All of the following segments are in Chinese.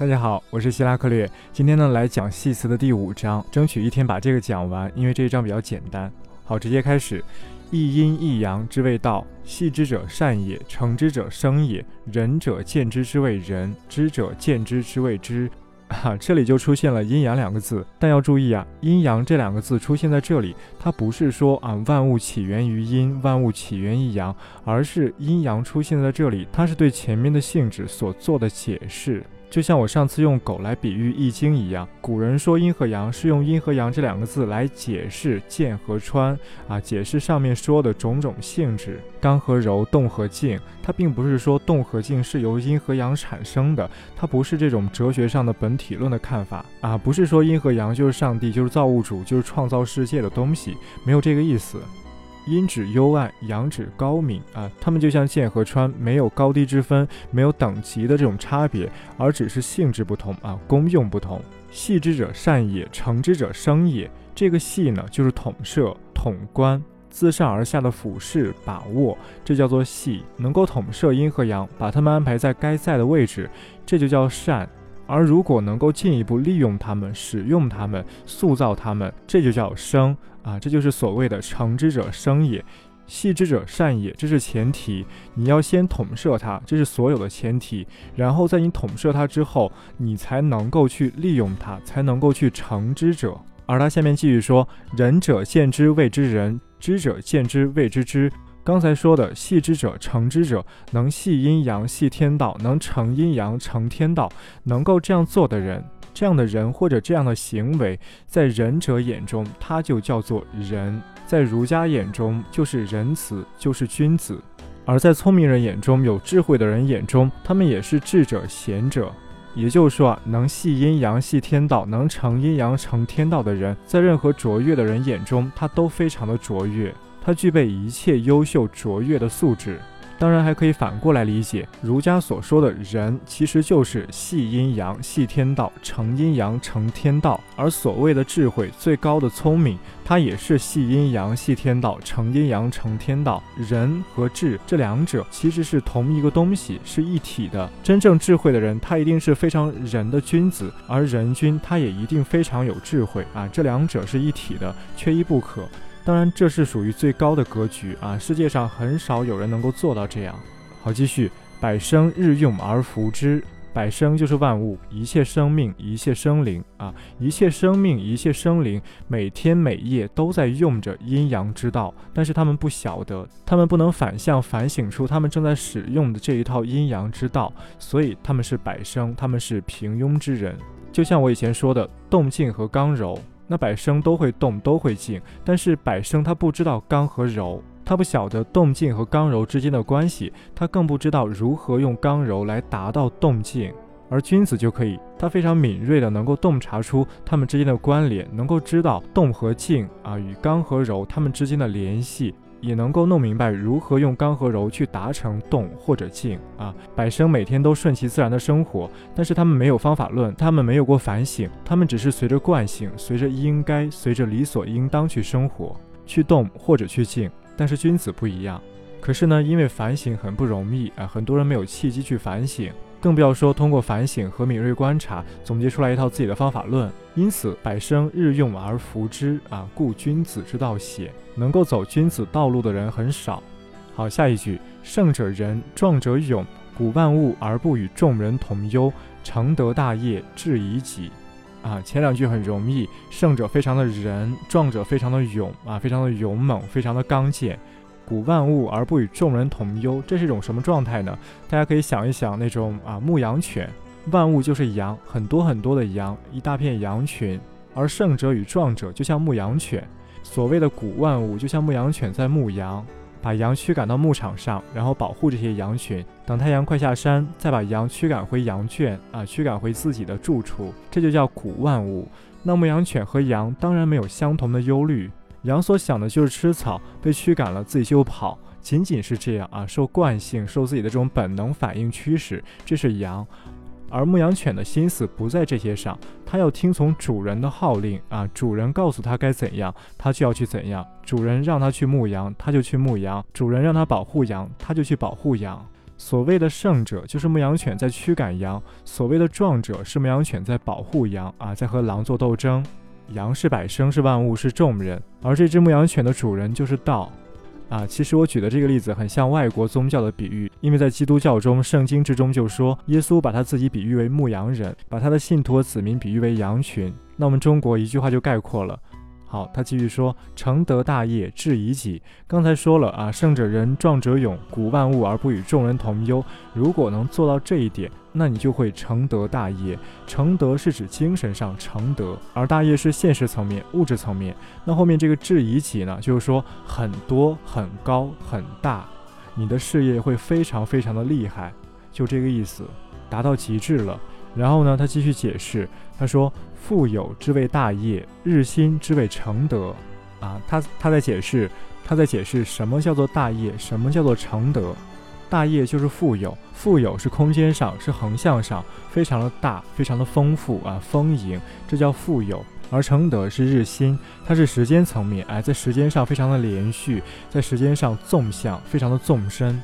大家好，我是希拉克略。今天呢，来讲系辞的第五章，争取一天把这个讲完，因为这一章比较简单。好，直接开始。一阴一阳之谓道，系之者善也，成之者生也。仁者见之之谓仁，知者见之之谓知。哈，这里就出现了阴阳两个字，但要注意啊，阴阳这两个字出现在这里，它不是说啊万物起源于阴，万物起源于阳，而是阴阳出现在这里，它是对前面的性质所做的解释。就像我上次用狗来比喻易经一样，古人说阴和阳是用阴和阳这两个字来解释剑和穿啊，解释上面说的种种性质，刚和柔，动和静。它并不是说动和静是由阴和阳产生的，它不是这种哲学上的本体论的看法啊，不是说阴和阳就是上帝，就是造物主，就是创造世界的东西，没有这个意思。阴指幽暗，阳指高明啊，它们就像剑和穿，没有高低之分，没有等级的这种差别，而只是性质不同啊，功用不同。系之者善也，成之者生也。这个系呢，就是统摄、统观，自上而下的俯视、把握，这叫做系。能够统摄阴和阳，把它们安排在该在的位置，这就叫善。而如果能够进一步利用它们、使用它们、塑造它们，这就叫生啊！这就是所谓的成之者生也，系之者善也，这是前提。你要先统摄它，这是所有的前提。然后在你统摄它之后，你才能够去利用它，才能够去成之者。而他下面继续说：仁者见之谓之仁，知者见之谓之知。刚才说的系之者成之者，能系阴阳系天道，能成阴阳成天道，能够这样做的人，这样的人或者这样的行为，在仁者眼中，他就叫做仁；在儒家眼中，就是仁慈，就是君子；而在聪明人眼中，有智慧的人眼中，他们也是智者贤者。也就是说啊，能系阴阳系天道，能成阴阳成天道的人，在任何卓越的人眼中，他都非常的卓越。他具备一切优秀卓越的素质，当然还可以反过来理解，儒家所说的人其实就是系阴阳、系天道、成阴阳、成天道，而所谓的智慧、最高的聪明，它也是系阴阳、系天道、成阴阳、成天道。人和智这两者其实是同一个东西，是一体的。真正智慧的人，他一定是非常仁的君子，而仁君他也一定非常有智慧啊，这两者是一体的，缺一不可。当然，这是属于最高的格局啊！世界上很少有人能够做到这样。好，继续，百生日用而服之。百生就是万物，一切生命，一切生灵啊，一切生命，一切生灵，每天每夜都在用着阴阳之道，但是他们不晓得，他们不能反向反省出他们正在使用的这一套阴阳之道，所以他们是百生，他们是平庸之人。就像我以前说的，动静和刚柔。那百生都会动，都会静，但是百生他不知道刚和柔，他不晓得动静和刚柔之间的关系，他更不知道如何用刚柔来达到动静。而君子就可以，他非常敏锐的能够洞察出他们之间的关联，能够知道动和静啊与刚和柔他们之间的联系。也能够弄明白如何用刚和柔去达成动或者静啊！百生每天都顺其自然的生活，但是他们没有方法论，他们没有过反省，他们只是随着惯性、随着应该、随着理所应当去生活，去动或者去静。但是君子不一样，可是呢，因为反省很不容易啊，很多人没有契机去反省。更不要说通过反省和敏锐观察总结出来一套自己的方法论。因此，百生日用而服之啊，故君子之道险。能够走君子道路的人很少。好，下一句：胜者仁，壮者勇，古万物而不与众人同忧，成德大业，至以己。啊，前两句很容易，胜者非常的仁，壮者非常的勇啊，非常的勇猛，非常的刚健。古万物而不与众人同忧，这是一种什么状态呢？大家可以想一想，那种啊牧羊犬，万物就是羊，很多很多的羊，一大片羊群。而胜者与壮者就像牧羊犬，所谓的古万物就像牧羊犬在牧羊，把羊驱赶到牧场上，然后保护这些羊群，等太阳快下山，再把羊驱赶回羊圈啊，驱赶回自己的住处，这就叫古万物。那牧羊犬和羊当然没有相同的忧虑。羊所想的就是吃草，被驱赶了自己就跑，仅仅是这样啊，受惯性，受自己的这种本能反应驱使，这是羊。而牧羊犬的心思不在这些上，它要听从主人的号令啊，主人告诉它该怎样，它就要去怎样。主人让它去牧羊，它就去牧羊；主人让它保护羊，它就去保护羊。所谓的胜者就是牧羊犬在驱赶羊，所谓的壮者是牧羊犬在保护羊啊，在和狼做斗争。羊是百生，是万物，是众人，而这只牧羊犬的主人就是道。啊，其实我举的这个例子很像外国宗教的比喻，因为在基督教中，圣经之中就说耶稣把他自己比喻为牧羊人，把他的信徒和子民比喻为羊群。那我们中国一句话就概括了。好，他继续说：“成德大业，至以己。”刚才说了啊，胜者仁，壮者勇，古万物而不与众人同忧。如果能做到这一点，那你就会成德大业。成德是指精神上成德，而大业是现实层面、物质层面。那后面这个至以己呢，就是说很多、很高、很大，你的事业会非常非常的厉害，就这个意思，达到极致了。然后呢，他继续解释，他说。富有之谓大业，日新之谓成德，啊，他他在解释，他在解释什么叫做大业，什么叫做成德。大业就是富有，富有是空间上，是横向上，非常的大，非常的丰富啊，丰盈，这叫富有。而承德是日新，它是时间层面，哎，在时间上非常的连续，在时间上纵向，非常的纵深。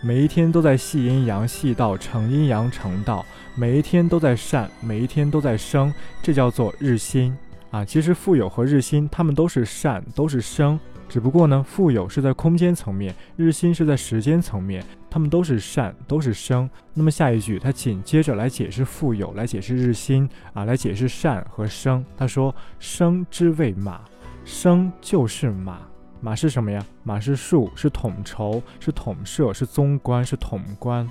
每一天都在系阴阳，系道成阴阳成道。每一天都在善，每一天都在生，这叫做日新啊。其实富有和日新，它们都是善，都是生。只不过呢，富有是在空间层面，日新是在时间层面，它们都是善，都是生。那么下一句，他紧接着来解释富有，来解释日新啊，来解释善和生。他说：“生之谓马，生就是马。”马是什么呀？马是数，是统筹，是统摄，是综观，是统观。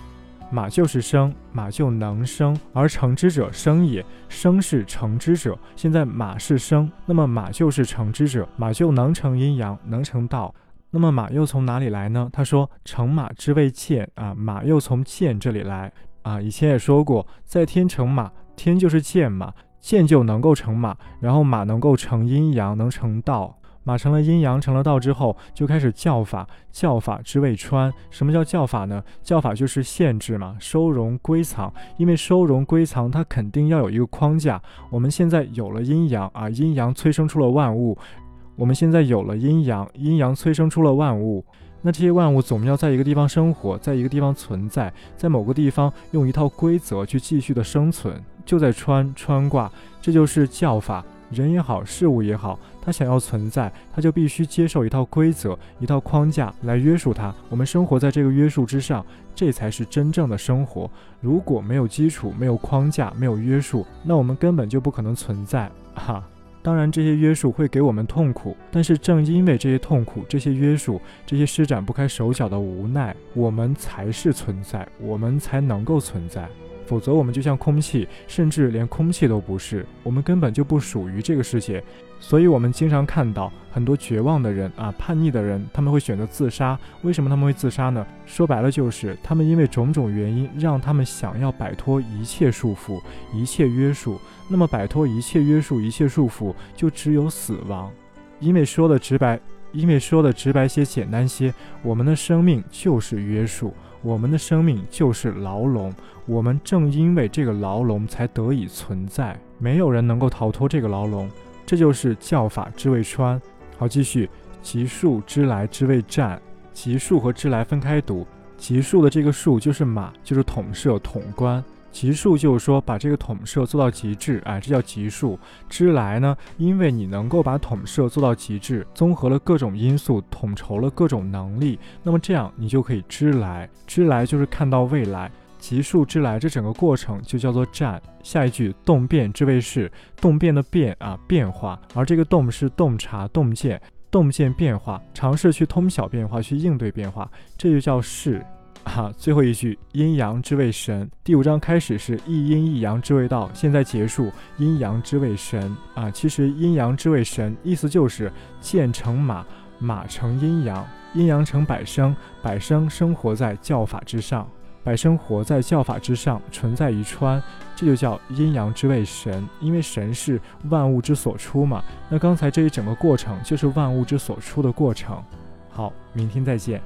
马就是生，马就能生，而成之者生也。生是成之者，现在马是生，那么马就是成之者，马就能成阴阳，能成道。那么马又从哪里来呢？他说：“成马之谓剑啊，马又从剑这里来啊。”以前也说过，在天成马，天就是剑嘛，剑就能够成马，然后马能够成阴阳，能成道。马成了阴阳，成了道之后，就开始教法。教法之谓川。什么叫教法呢？教法就是限制嘛，收容归藏。因为收容归藏，它肯定要有一个框架。我们现在有了阴阳啊，阴阳催生出了万物。我们现在有了阴阳，阴阳催生出了万物。那这些万物总要在一个地方生活，在一个地方存在，在某个地方用一套规则去继续的生存，就在穿穿卦，这就是教法。人也好，事物也好，它想要存在，它就必须接受一套规则、一套框架来约束它。我们生活在这个约束之上，这才是真正的生活。如果没有基础、没有框架、没有约束，那我们根本就不可能存在。哈，当然这些约束会给我们痛苦，但是正因为这些痛苦、这些约束、这些施展不开手脚的无奈，我们才是存在，我们才能够存在。否则，我们就像空气，甚至连空气都不是。我们根本就不属于这个世界。所以，我们经常看到很多绝望的人啊，叛逆的人，他们会选择自杀。为什么他们会自杀呢？说白了，就是他们因为种种原因，让他们想要摆脱一切束缚、一切约束。那么，摆脱一切约束、一切束缚，就只有死亡。因为说的直白，因为说的直白些、简单些，我们的生命就是约束。我们的生命就是牢笼，我们正因为这个牢笼才得以存在，没有人能够逃脱这个牢笼，这就是教法之谓川。好，继续，极数之来之谓战，极数和之来分开读，极数的这个数就是马，就是统摄统观。极数就是说把这个统摄做到极致，哎，这叫极数。知来呢，因为你能够把统摄做到极致，综合了各种因素，统筹了各种能力，那么这样你就可以知来。知来就是看到未来。极数知来，这整个过程就叫做战。下一句动变之谓是动变的变啊，变化。而这个动是洞察、洞见、洞见变化，尝试去通晓变化，去应对变化，这就叫是。哈，最后一句阴阳之谓神。第五章开始是一阴一阳之谓道，现在结束阴阳之谓神啊。其实阴阳之谓神，意思就是剑成马，马成阴阳，阴阳成百生，百生生活在教法之上，百生活在教法之上，存在于川，这就叫阴阳之谓神。因为神是万物之所出嘛。那刚才这一整个过程就是万物之所出的过程。好，明天再见。